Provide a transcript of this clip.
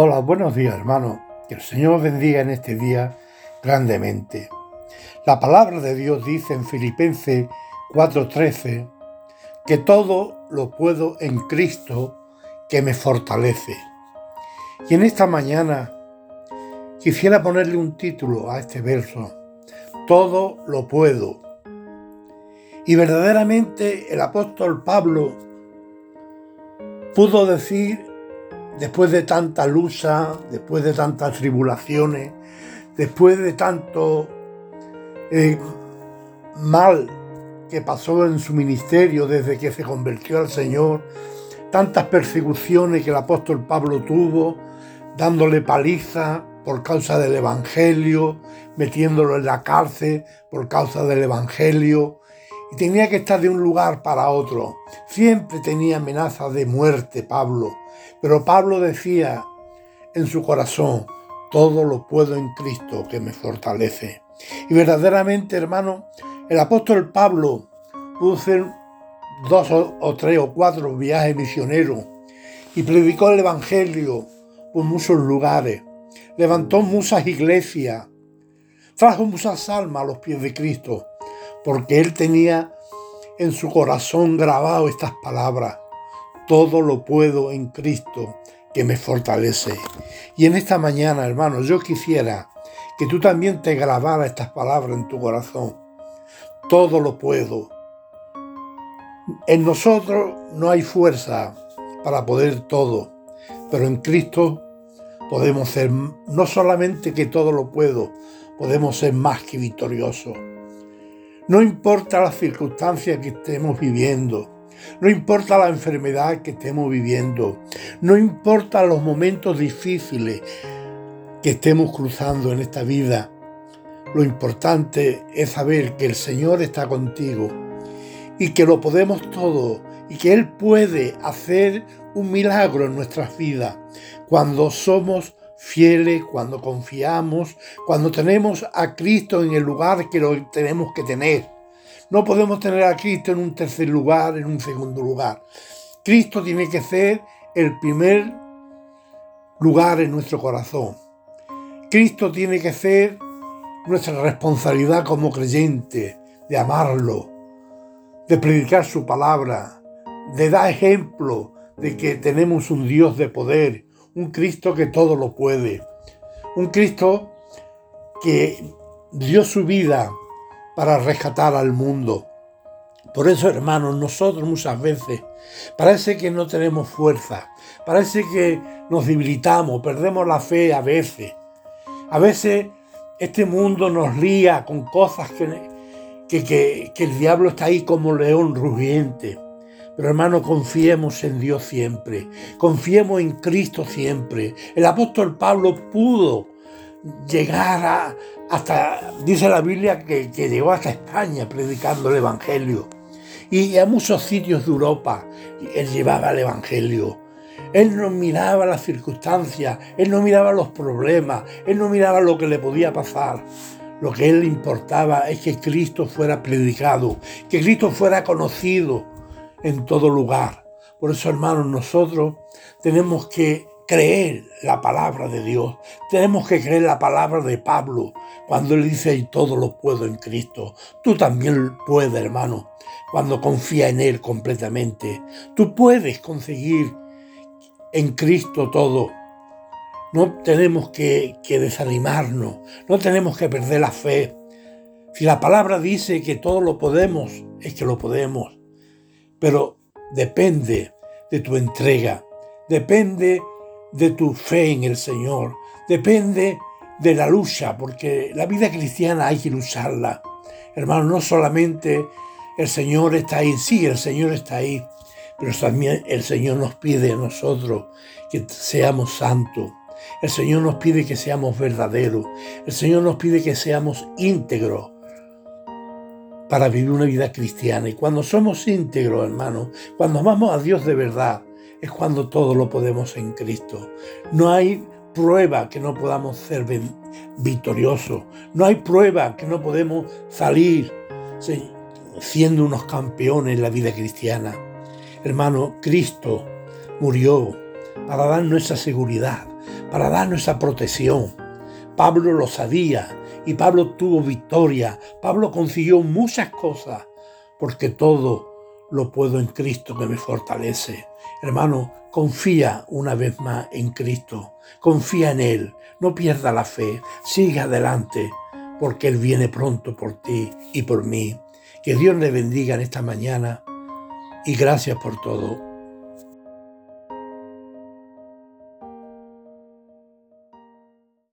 Hola, buenos días hermano. Que el Señor bendiga en este día grandemente. La palabra de Dios dice en Filipenses 4:13 que todo lo puedo en Cristo que me fortalece. Y en esta mañana quisiera ponerle un título a este verso. Todo lo puedo. Y verdaderamente el apóstol Pablo pudo decir después de tanta lucha, después de tantas tribulaciones, después de tanto eh, mal que pasó en su ministerio desde que se convirtió al Señor, tantas persecuciones que el apóstol Pablo tuvo, dándole paliza por causa del Evangelio, metiéndolo en la cárcel por causa del Evangelio, y tenía que estar de un lugar para otro. Siempre tenía amenazas de muerte Pablo, pero Pablo decía en su corazón, todo lo puedo en Cristo que me fortalece. Y verdaderamente, hermano, el apóstol Pablo pudo hacer dos o, tres o cuatro viajes misioneros y predicó el Evangelio por muchos lugares. Levantó muchas iglesias, trajo muchas almas a los pies de Cristo, porque él tenía en su corazón grabado estas palabras todo lo puedo en Cristo que me fortalece. Y en esta mañana, hermano, yo quisiera que tú también te grabaras estas palabras en tu corazón. Todo lo puedo. En nosotros no hay fuerza para poder todo, pero en Cristo podemos ser, no solamente que todo lo puedo, podemos ser más que victoriosos. No importa las circunstancias que estemos viviendo, no importa la enfermedad que estemos viviendo, no importa los momentos difíciles que estemos cruzando en esta vida. Lo importante es saber que el Señor está contigo y que lo podemos todo y que Él puede hacer un milagro en nuestras vidas cuando somos fieles, cuando confiamos, cuando tenemos a Cristo en el lugar que lo tenemos que tener. No podemos tener a Cristo en un tercer lugar, en un segundo lugar. Cristo tiene que ser el primer lugar en nuestro corazón. Cristo tiene que ser nuestra responsabilidad como creyente, de amarlo, de predicar su palabra, de dar ejemplo de que tenemos un Dios de poder, un Cristo que todo lo puede, un Cristo que dio su vida para rescatar al mundo. Por eso, hermanos, nosotros muchas veces parece que no tenemos fuerza, parece que nos debilitamos, perdemos la fe a veces. A veces este mundo nos lía con cosas que, que, que el diablo está ahí como león rugiente. Pero hermano, confiemos en Dios siempre, confiemos en Cristo siempre. El apóstol Pablo pudo llegar hasta, dice la Biblia, que, llegó hasta España predicando el Evangelio. Y a muchos sitios de Europa él llevaba el Evangelio. Él no miraba las circunstancias, él no miraba los problemas, él no miraba lo que le podía pasar. Lo que él importaba es que Cristo fuera predicado, que Cristo fuera conocido en todo lugar. Por eso, hermanos, nosotros tenemos que creer la palabra de Dios. Tenemos que creer la palabra de Pablo cuando él dice, y todo lo puedo en Cristo. Tú también puedes, hermano, cuando confía en Él completamente. Tú puedes conseguir en Cristo todo. No tenemos que, que desanimarnos, no tenemos que perder la fe. Si la palabra dice que todo lo podemos, es que lo podemos. Pero depende de tu entrega, depende de tu fe en el Señor, depende de la lucha, porque la vida cristiana hay que lucharla. Hermano, no solamente el Señor está ahí, sí, el Señor está ahí, pero también el Señor nos pide a nosotros que seamos santos. El Señor nos pide que seamos verdaderos. El Señor nos pide que seamos íntegros para vivir una vida cristiana. Y cuando somos íntegros, hermano, cuando amamos a Dios de verdad, es cuando todo lo podemos en Cristo. No hay prueba que no podamos ser victoriosos. No hay prueba que no podemos salir siendo unos campeones en la vida cristiana. Hermano, Cristo murió para darnos esa seguridad, para darnos esa protección. Pablo lo sabía y Pablo tuvo victoria. Pablo consiguió muchas cosas porque todo lo puedo en Cristo que me fortalece. Hermano, confía una vez más en Cristo. Confía en Él. No pierda la fe. Sigue adelante porque Él viene pronto por ti y por mí. Que Dios le bendiga en esta mañana y gracias por todo.